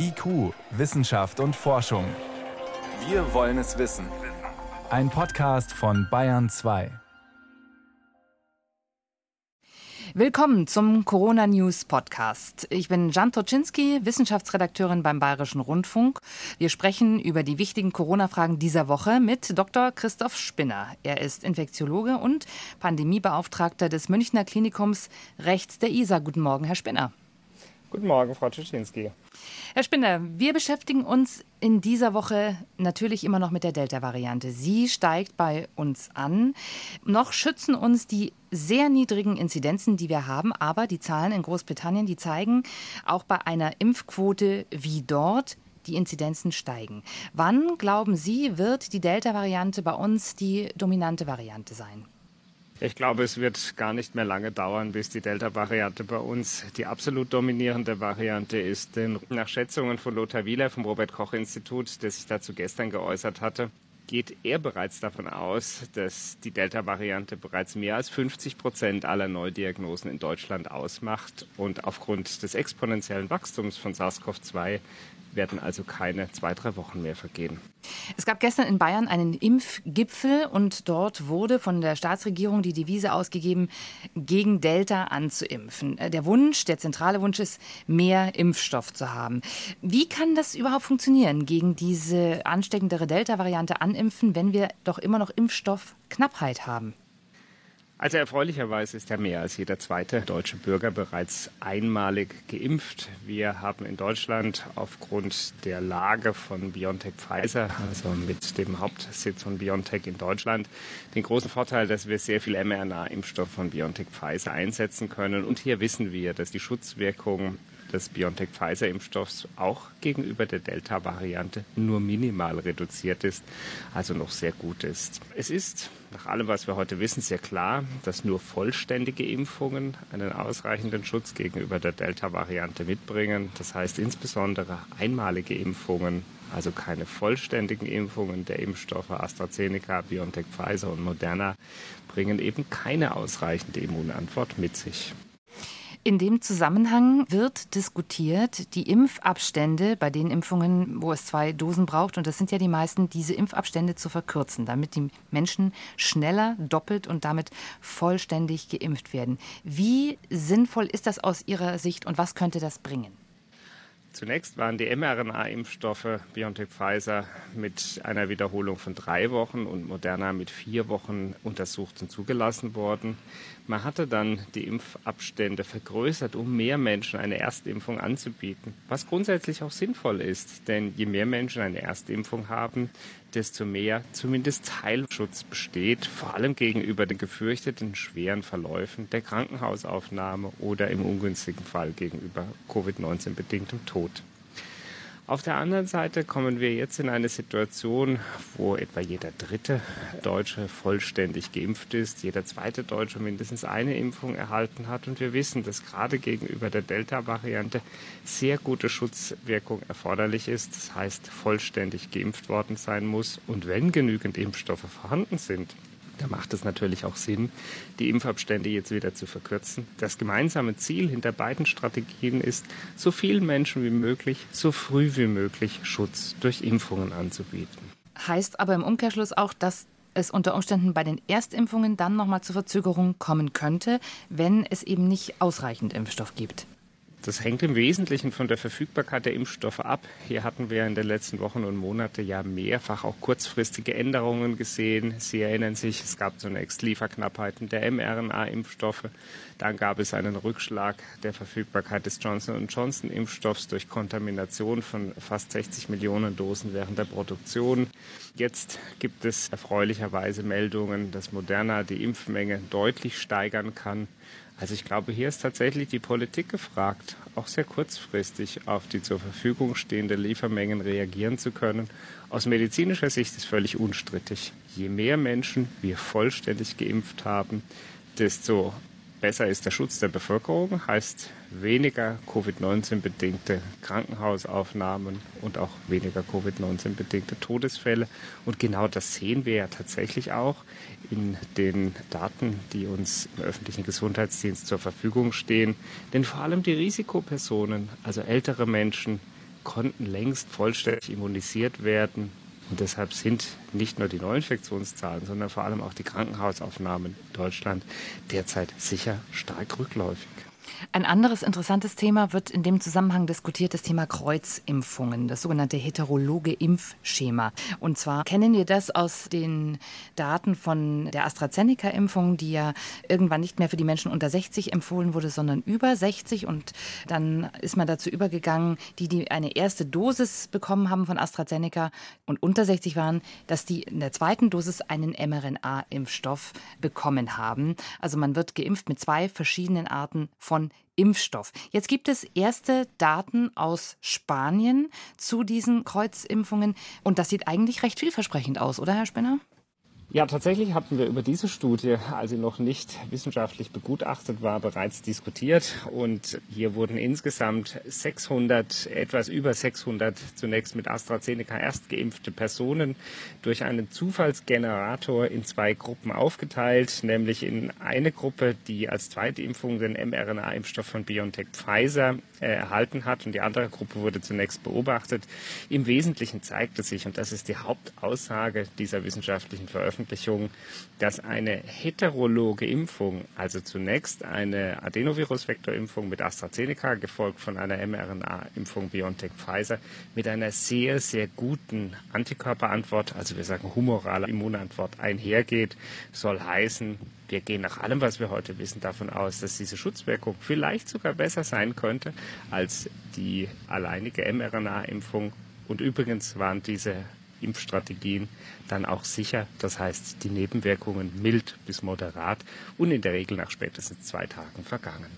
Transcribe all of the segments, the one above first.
IQ, Wissenschaft und Forschung. Wir wollen es wissen. Ein Podcast von Bayern 2. Willkommen zum Corona News Podcast. Ich bin Jan Toczynski, Wissenschaftsredakteurin beim Bayerischen Rundfunk. Wir sprechen über die wichtigen Corona-Fragen dieser Woche mit Dr. Christoph Spinner. Er ist Infektiologe und Pandemiebeauftragter des Münchner Klinikums rechts der ISA. Guten Morgen, Herr Spinner. Guten Morgen, Frau Tschitschinski. Herr Spinner, wir beschäftigen uns in dieser Woche natürlich immer noch mit der Delta-Variante. Sie steigt bei uns an. Noch schützen uns die sehr niedrigen Inzidenzen, die wir haben, aber die Zahlen in Großbritannien, die zeigen, auch bei einer Impfquote wie dort, die Inzidenzen steigen. Wann, glauben Sie, wird die Delta-Variante bei uns die dominante Variante sein? Ich glaube, es wird gar nicht mehr lange dauern, bis die Delta-Variante bei uns die absolut dominierende Variante ist. Denn nach Schätzungen von Lothar Wieler vom Robert-Koch-Institut, der sich dazu gestern geäußert hatte, geht er bereits davon aus, dass die Delta-Variante bereits mehr als 50 Prozent aller Neudiagnosen in Deutschland ausmacht und aufgrund des exponentiellen Wachstums von SARS-CoV-2 werden also keine zwei, drei Wochen mehr vergehen. Es gab gestern in Bayern einen Impfgipfel und dort wurde von der Staatsregierung die Devise ausgegeben, gegen Delta anzuimpfen. Der Wunsch, der zentrale Wunsch ist, mehr Impfstoff zu haben. Wie kann das überhaupt funktionieren, gegen diese ansteckendere Delta-Variante animpfen, wenn wir doch immer noch Impfstoffknappheit haben? Also erfreulicherweise ist ja mehr als jeder zweite deutsche Bürger bereits einmalig geimpft. Wir haben in Deutschland aufgrund der Lage von BioNTech Pfizer, also mit dem Hauptsitz von BioNTech in Deutschland, den großen Vorteil, dass wir sehr viel mRNA-Impfstoff von BioNTech Pfizer einsetzen können. Und hier wissen wir, dass die Schutzwirkung des BioNTech-Pfizer-Impfstoffs auch gegenüber der Delta-Variante nur minimal reduziert ist, also noch sehr gut ist. Es ist nach allem, was wir heute wissen, sehr klar, dass nur vollständige Impfungen einen ausreichenden Schutz gegenüber der Delta-Variante mitbringen. Das heißt insbesondere einmalige Impfungen, also keine vollständigen Impfungen der Impfstoffe AstraZeneca, BioNTech, Pfizer und Moderna, bringen eben keine ausreichende Immunantwort mit sich. In dem Zusammenhang wird diskutiert, die Impfabstände bei den Impfungen, wo es zwei Dosen braucht, und das sind ja die meisten, diese Impfabstände zu verkürzen, damit die Menschen schneller, doppelt und damit vollständig geimpft werden. Wie sinnvoll ist das aus Ihrer Sicht und was könnte das bringen? Zunächst waren die mRNA-Impfstoffe BioNTech Pfizer mit einer Wiederholung von drei Wochen und Moderna mit vier Wochen untersucht und zugelassen worden. Man hatte dann die Impfabstände vergrößert, um mehr Menschen eine Erstimpfung anzubieten, was grundsätzlich auch sinnvoll ist, denn je mehr Menschen eine Erstimpfung haben, desto mehr zumindest Teilschutz besteht, vor allem gegenüber den gefürchteten schweren Verläufen der Krankenhausaufnahme oder im ungünstigen Fall gegenüber Covid-19 bedingtem Tod. Auf der anderen Seite kommen wir jetzt in eine Situation, wo etwa jeder dritte Deutsche vollständig geimpft ist, jeder zweite Deutsche mindestens eine Impfung erhalten hat. Und wir wissen, dass gerade gegenüber der Delta-Variante sehr gute Schutzwirkung erforderlich ist. Das heißt, vollständig geimpft worden sein muss. Und wenn genügend Impfstoffe vorhanden sind, da macht es natürlich auch Sinn, die Impfabstände jetzt wieder zu verkürzen. Das gemeinsame Ziel hinter beiden Strategien ist, so vielen Menschen wie möglich, so früh wie möglich Schutz durch Impfungen anzubieten. Heißt aber im Umkehrschluss auch, dass es unter Umständen bei den Erstimpfungen dann nochmal zu Verzögerungen kommen könnte, wenn es eben nicht ausreichend Impfstoff gibt. Das hängt im Wesentlichen von der Verfügbarkeit der Impfstoffe ab. Hier hatten wir in den letzten Wochen und Monaten ja mehrfach auch kurzfristige Änderungen gesehen. Sie erinnern sich, es gab zunächst Lieferknappheiten der mRNA-Impfstoffe. Dann gab es einen Rückschlag der Verfügbarkeit des Johnson Johnson-Impfstoffs durch Kontamination von fast 60 Millionen Dosen während der Produktion. Jetzt gibt es erfreulicherweise Meldungen, dass Moderna die Impfmenge deutlich steigern kann. Also ich glaube, hier ist tatsächlich die Politik gefragt, auch sehr kurzfristig auf die zur Verfügung stehende Liefermengen reagieren zu können. Aus medizinischer Sicht ist völlig unstrittig. Je mehr Menschen wir vollständig geimpft haben, desto besser ist der Schutz der Bevölkerung, heißt weniger Covid-19-bedingte Krankenhausaufnahmen und auch weniger Covid-19-bedingte Todesfälle. Und genau das sehen wir ja tatsächlich auch in den Daten, die uns im öffentlichen Gesundheitsdienst zur Verfügung stehen. Denn vor allem die Risikopersonen, also ältere Menschen, konnten längst vollständig immunisiert werden. Und deshalb sind nicht nur die Neuinfektionszahlen, sondern vor allem auch die Krankenhausaufnahmen in Deutschland derzeit sicher stark rückläufig. Ein anderes interessantes Thema wird in dem Zusammenhang diskutiert, das Thema Kreuzimpfungen, das sogenannte heterologe Impfschema. Und zwar kennen wir das aus den Daten von der AstraZeneca-Impfung, die ja irgendwann nicht mehr für die Menschen unter 60 empfohlen wurde, sondern über 60. Und dann ist man dazu übergegangen, die, die eine erste Dosis bekommen haben von AstraZeneca und unter 60 waren, dass die in der zweiten Dosis einen mRNA-Impfstoff bekommen haben. Also man wird geimpft mit zwei verschiedenen Arten von Impfstoff. Jetzt gibt es erste Daten aus Spanien zu diesen Kreuzimpfungen und das sieht eigentlich recht vielversprechend aus, oder Herr Spinner? Ja, tatsächlich hatten wir über diese Studie, als sie noch nicht wissenschaftlich begutachtet war, bereits diskutiert. Und hier wurden insgesamt 600, etwas über 600 zunächst mit AstraZeneca erst geimpfte Personen durch einen Zufallsgenerator in zwei Gruppen aufgeteilt, nämlich in eine Gruppe, die als zweite Impfung den mRNA-Impfstoff von BioNTech Pfizer äh, erhalten hat und die andere Gruppe wurde zunächst beobachtet. Im Wesentlichen zeigte sich, und das ist die Hauptaussage dieser wissenschaftlichen Veröffentlichung, Veröffentlichung, dass eine heterologe Impfung, also zunächst eine Adenovirusvektorimpfung mit AstraZeneca, gefolgt von einer mRNA-Impfung BioNTech Pfizer, mit einer sehr, sehr guten Antikörperantwort, also wir sagen humorale Immunantwort einhergeht, soll heißen, wir gehen nach allem, was wir heute wissen, davon aus, dass diese Schutzwirkung vielleicht sogar besser sein könnte als die alleinige mRNA-Impfung. Und übrigens waren diese Impfstrategien dann auch sicher. Das heißt, die Nebenwirkungen mild bis moderat und in der Regel nach spätestens zwei Tagen vergangen.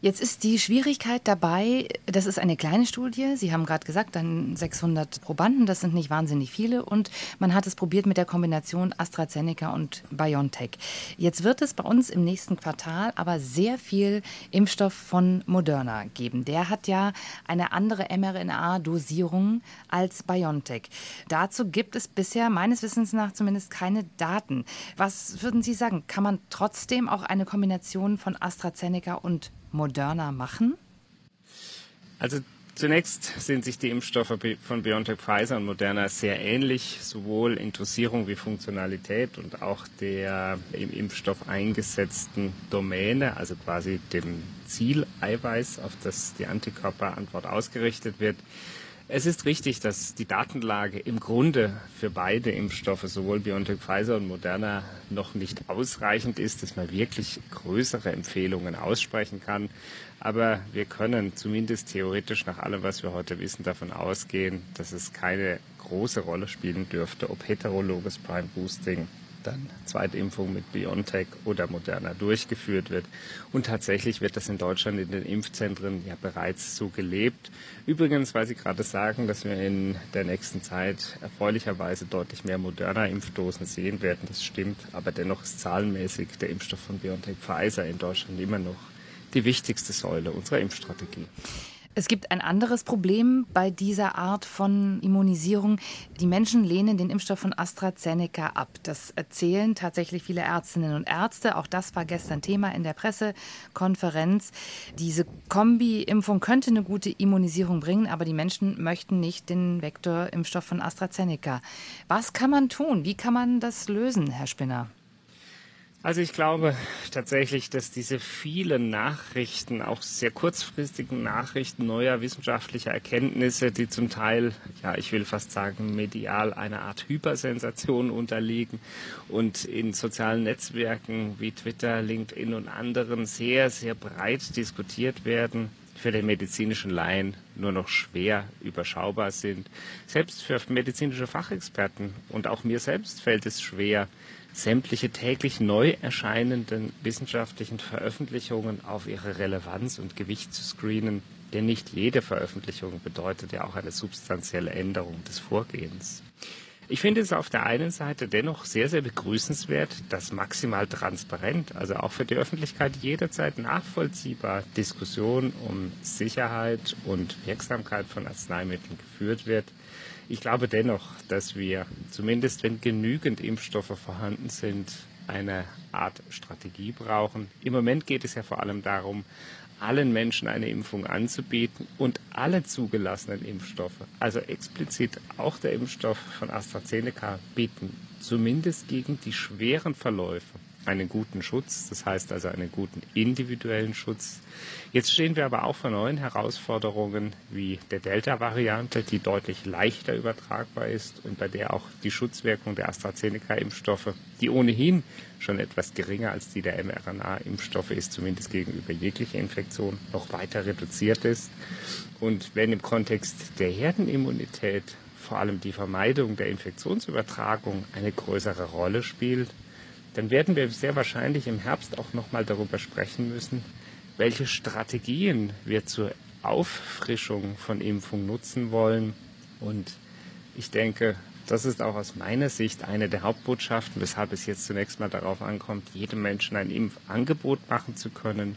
Jetzt ist die Schwierigkeit dabei, das ist eine kleine Studie. Sie haben gerade gesagt, dann 600 Probanden, das sind nicht wahnsinnig viele. Und man hat es probiert mit der Kombination AstraZeneca und BioNTech. Jetzt wird es bei uns im nächsten Quartal aber sehr viel Impfstoff von Moderna geben. Der hat ja eine andere mRNA-Dosierung als BioNTech. Dazu gibt es bisher meines Wissens nach zumindest keine Daten. Was würden Sie sagen? Kann man trotzdem auch eine Kombination von AstraZeneca und moderner machen? Also Zunächst sind sich die Impfstoffe von BioNTech, Pfizer und Moderna sehr ähnlich, sowohl in Dosierung wie Funktionalität und auch der im Impfstoff eingesetzten Domäne, also quasi dem Zieleiweiß, auf das die Antikörperantwort ausgerichtet wird. Es ist richtig, dass die Datenlage im Grunde für beide Impfstoffe, sowohl BioNTech Pfizer und Moderna, noch nicht ausreichend ist, dass man wirklich größere Empfehlungen aussprechen kann. Aber wir können zumindest theoretisch nach allem, was wir heute wissen, davon ausgehen, dass es keine große Rolle spielen dürfte, ob heterologes Prime Boosting dann Zweitimpfung mit BioNTech oder Moderna durchgeführt wird. Und tatsächlich wird das in Deutschland in den Impfzentren ja bereits so gelebt. Übrigens, weil Sie gerade sagen, dass wir in der nächsten Zeit erfreulicherweise deutlich mehr Moderna-Impfdosen sehen werden, das stimmt. Aber dennoch ist zahlenmäßig der Impfstoff von BioNTech Pfizer in Deutschland immer noch die wichtigste Säule unserer Impfstrategie. Es gibt ein anderes Problem bei dieser Art von Immunisierung. Die Menschen lehnen den Impfstoff von AstraZeneca ab. Das erzählen tatsächlich viele Ärztinnen und Ärzte. Auch das war gestern Thema in der Pressekonferenz. Diese Kombi-Impfung könnte eine gute Immunisierung bringen, aber die Menschen möchten nicht den Vektorimpfstoff von AstraZeneca. Was kann man tun? Wie kann man das lösen, Herr Spinner? Also ich glaube tatsächlich, dass diese vielen Nachrichten, auch sehr kurzfristigen Nachrichten neuer wissenschaftlicher Erkenntnisse, die zum Teil, ja, ich will fast sagen, medial einer Art Hypersensation unterliegen und in sozialen Netzwerken wie Twitter, LinkedIn und anderen sehr, sehr breit diskutiert werden, für den medizinischen Laien nur noch schwer überschaubar sind. Selbst für medizinische Fachexperten und auch mir selbst fällt es schwer, sämtliche täglich neu erscheinenden wissenschaftlichen Veröffentlichungen auf ihre Relevanz und Gewicht zu screenen. Denn nicht jede Veröffentlichung bedeutet ja auch eine substanzielle Änderung des Vorgehens. Ich finde es auf der einen Seite dennoch sehr, sehr begrüßenswert, dass maximal transparent, also auch für die Öffentlichkeit jederzeit nachvollziehbar Diskussion um Sicherheit und Wirksamkeit von Arzneimitteln geführt wird. Ich glaube dennoch, dass wir, zumindest wenn genügend Impfstoffe vorhanden sind, eine Art Strategie brauchen. Im Moment geht es ja vor allem darum, allen Menschen eine Impfung anzubieten und alle zugelassenen Impfstoffe, also explizit auch der Impfstoff von AstraZeneca, bieten zumindest gegen die schweren Verläufe einen guten Schutz, das heißt also einen guten individuellen Schutz. Jetzt stehen wir aber auch vor neuen Herausforderungen wie der Delta-Variante, die deutlich leichter übertragbar ist und bei der auch die Schutzwirkung der AstraZeneca-Impfstoffe, die ohnehin schon etwas geringer als die der mRNA-Impfstoffe ist, zumindest gegenüber jeglicher Infektion, noch weiter reduziert ist. Und wenn im Kontext der Herdenimmunität vor allem die Vermeidung der Infektionsübertragung eine größere Rolle spielt, dann werden wir sehr wahrscheinlich im Herbst auch nochmal darüber sprechen müssen, welche Strategien wir zur Auffrischung von Impfung nutzen wollen. Und ich denke, das ist auch aus meiner Sicht eine der Hauptbotschaften, weshalb es jetzt zunächst mal darauf ankommt, jedem Menschen ein Impfangebot machen zu können,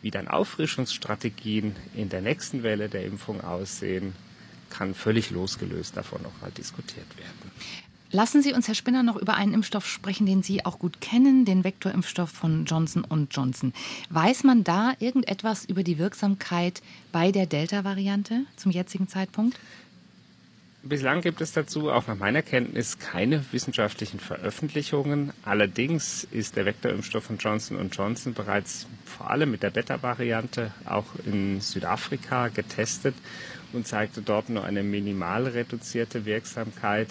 wie dann Auffrischungsstrategien in der nächsten Welle der Impfung aussehen, kann völlig losgelöst davon noch mal diskutiert werden. Lassen Sie uns, Herr Spinner, noch über einen Impfstoff sprechen, den Sie auch gut kennen, den Vektorimpfstoff von Johnson Johnson. Weiß man da irgendetwas über die Wirksamkeit bei der Delta-Variante zum jetzigen Zeitpunkt? Bislang gibt es dazu auch nach meiner Kenntnis keine wissenschaftlichen Veröffentlichungen. Allerdings ist der Vektorimpfstoff von Johnson Johnson bereits vor allem mit der Beta-Variante auch in Südafrika getestet und zeigte dort nur eine minimal reduzierte Wirksamkeit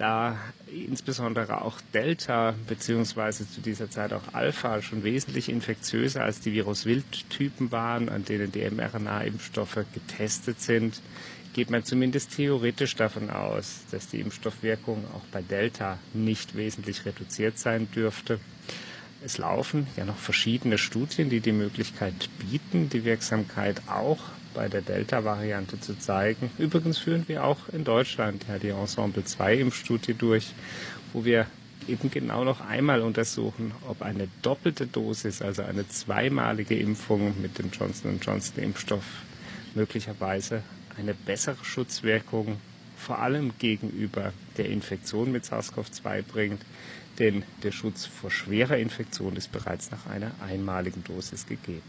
da insbesondere auch Delta beziehungsweise zu dieser Zeit auch Alpha schon wesentlich infektiöser als die Virus-Wild-Typen waren, an denen die mRNA-Impfstoffe getestet sind, geht man zumindest theoretisch davon aus, dass die Impfstoffwirkung auch bei Delta nicht wesentlich reduziert sein dürfte. Es laufen ja noch verschiedene Studien, die die Möglichkeit bieten, die Wirksamkeit auch bei der Delta-Variante zu zeigen. Übrigens führen wir auch in Deutschland ja die Ensemble 2 Impfstudie durch, wo wir eben genau noch einmal untersuchen, ob eine doppelte Dosis, also eine zweimalige Impfung mit dem Johnson Johnson Impfstoff möglicherweise eine bessere Schutzwirkung vor allem gegenüber der Infektion mit SARS-CoV-2 bringt, denn der Schutz vor schwerer Infektion ist bereits nach einer einmaligen Dosis gegeben.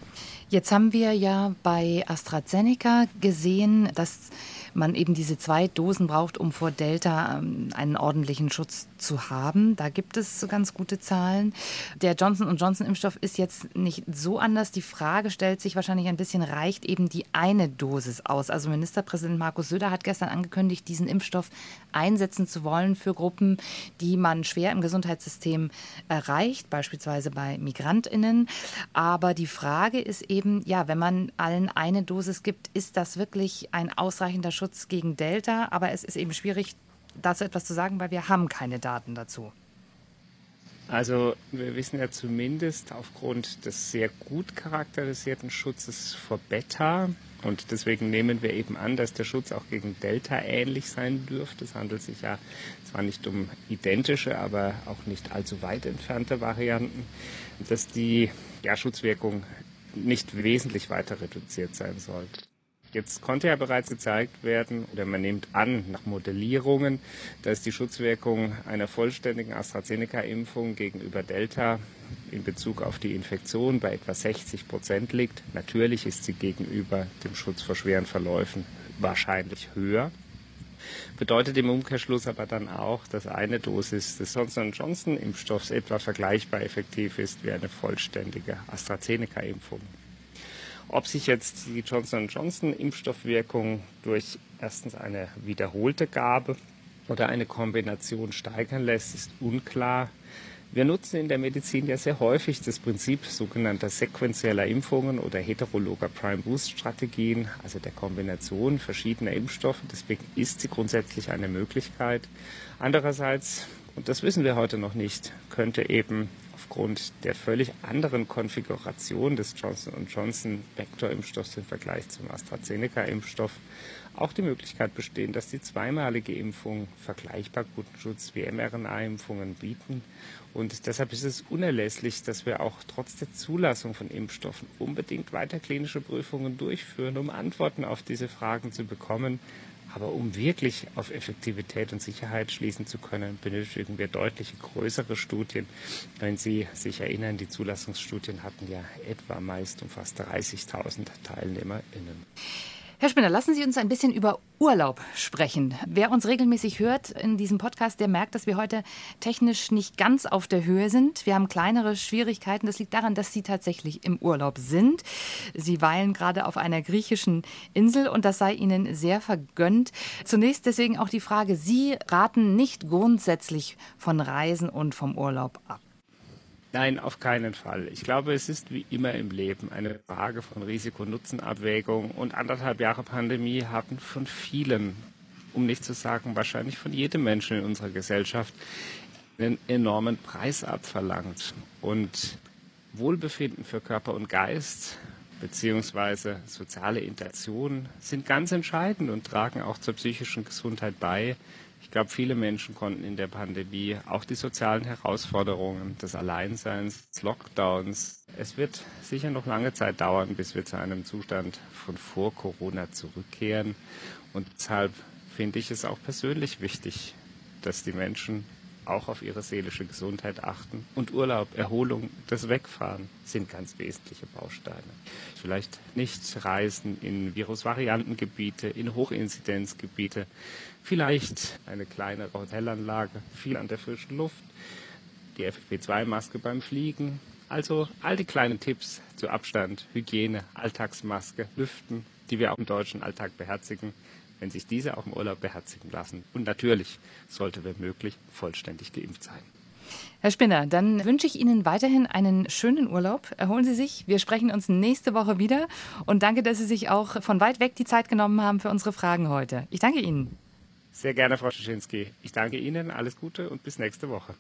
Jetzt haben wir ja bei AstraZeneca gesehen, dass man eben diese zwei Dosen braucht, um vor Delta ähm, einen ordentlichen Schutz zu haben. Da gibt es ganz gute Zahlen. Der Johnson Johnson Impfstoff ist jetzt nicht so anders. Die Frage stellt sich wahrscheinlich ein bisschen, reicht eben die eine Dosis aus? Also Ministerpräsident Markus Söder hat gestern angekündigt, diesen Impfstoff einsetzen zu wollen für Gruppen, die man schwer im Gesundheitssystem erreicht, beispielsweise bei Migrantinnen. Aber die Frage ist eben, ja, wenn man allen eine Dosis gibt, ist das wirklich ein ausreichender Schutz? Schutz gegen Delta, aber es ist eben schwierig, dazu etwas zu sagen, weil wir haben keine Daten dazu. Also wir wissen ja zumindest aufgrund des sehr gut charakterisierten Schutzes vor Beta und deswegen nehmen wir eben an, dass der Schutz auch gegen Delta ähnlich sein dürfte. Es handelt sich ja zwar nicht um identische, aber auch nicht allzu weit entfernte Varianten, dass die ja, Schutzwirkung nicht wesentlich weiter reduziert sein sollte. Jetzt konnte ja bereits gezeigt werden, oder man nimmt an, nach Modellierungen, dass die Schutzwirkung einer vollständigen AstraZeneca-Impfung gegenüber Delta in Bezug auf die Infektion bei etwa 60 Prozent liegt. Natürlich ist sie gegenüber dem Schutz vor schweren Verläufen wahrscheinlich höher. Bedeutet im Umkehrschluss aber dann auch, dass eine Dosis des Johnson Johnson Impfstoffs etwa vergleichbar effektiv ist wie eine vollständige AstraZeneca-Impfung. Ob sich jetzt die Johnson Johnson Impfstoffwirkung durch erstens eine wiederholte Gabe oder eine Kombination steigern lässt, ist unklar. Wir nutzen in der Medizin ja sehr häufig das Prinzip sogenannter sequenzieller Impfungen oder heterologer Prime-Boost-Strategien, also der Kombination verschiedener Impfstoffe. Deswegen ist sie grundsätzlich eine Möglichkeit. Andererseits, und das wissen wir heute noch nicht, könnte eben aufgrund der völlig anderen Konfiguration des Johnson Johnson Vektorimpfstoffs im Vergleich zum AstraZeneca-Impfstoff auch die Möglichkeit bestehen, dass die zweimalige Impfung vergleichbar guten Schutz wie mRNA-Impfungen bieten. Und deshalb ist es unerlässlich, dass wir auch trotz der Zulassung von Impfstoffen unbedingt weiter klinische Prüfungen durchführen, um Antworten auf diese Fragen zu bekommen. Aber um wirklich auf Effektivität und Sicherheit schließen zu können, benötigen wir deutlich größere Studien. Wenn Sie sich erinnern, die Zulassungsstudien hatten ja etwa meist um fast 30.000 TeilnehmerInnen. Herr Spinner, lassen Sie uns ein bisschen über Urlaub sprechen. Wer uns regelmäßig hört in diesem Podcast, der merkt, dass wir heute technisch nicht ganz auf der Höhe sind. Wir haben kleinere Schwierigkeiten. Das liegt daran, dass Sie tatsächlich im Urlaub sind. Sie weilen gerade auf einer griechischen Insel und das sei Ihnen sehr vergönnt. Zunächst deswegen auch die Frage, Sie raten nicht grundsätzlich von Reisen und vom Urlaub ab. Nein, auf keinen Fall. Ich glaube, es ist wie immer im Leben eine Frage von Risiko-Nutzen-Abwägung. Und anderthalb Jahre Pandemie haben von vielen, um nicht zu sagen wahrscheinlich von jedem Menschen in unserer Gesellschaft, einen enormen Preis abverlangt. Und Wohlbefinden für Körper und Geist beziehungsweise soziale Interaktion sind ganz entscheidend und tragen auch zur psychischen Gesundheit bei. Ich glaube, viele Menschen konnten in der Pandemie auch die sozialen Herausforderungen des Alleinseins, des Lockdowns, es wird sicher noch lange Zeit dauern, bis wir zu einem Zustand von vor Corona zurückkehren. Und deshalb finde ich es auch persönlich wichtig, dass die Menschen auch auf ihre seelische Gesundheit achten. Und Urlaub, Erholung, das Wegfahren sind ganz wesentliche Bausteine. Vielleicht nicht reisen in Virusvariantengebiete, in Hochinzidenzgebiete, vielleicht eine kleinere Hotelanlage, viel an der frischen Luft, die FFP2-Maske beim Fliegen. Also all die kleinen Tipps zu Abstand, Hygiene, Alltagsmaske, Lüften, die wir auch im deutschen Alltag beherzigen, wenn sich diese auch im Urlaub beherzigen lassen. Und natürlich sollte, wenn möglich, vollständig geimpft sein. Herr Spinner, dann wünsche ich Ihnen weiterhin einen schönen Urlaub. Erholen Sie sich. Wir sprechen uns nächste Woche wieder. Und danke, dass Sie sich auch von weit weg die Zeit genommen haben für unsere Fragen heute. Ich danke Ihnen. Sehr gerne, Frau Schischinski. Ich danke Ihnen. Alles Gute und bis nächste Woche.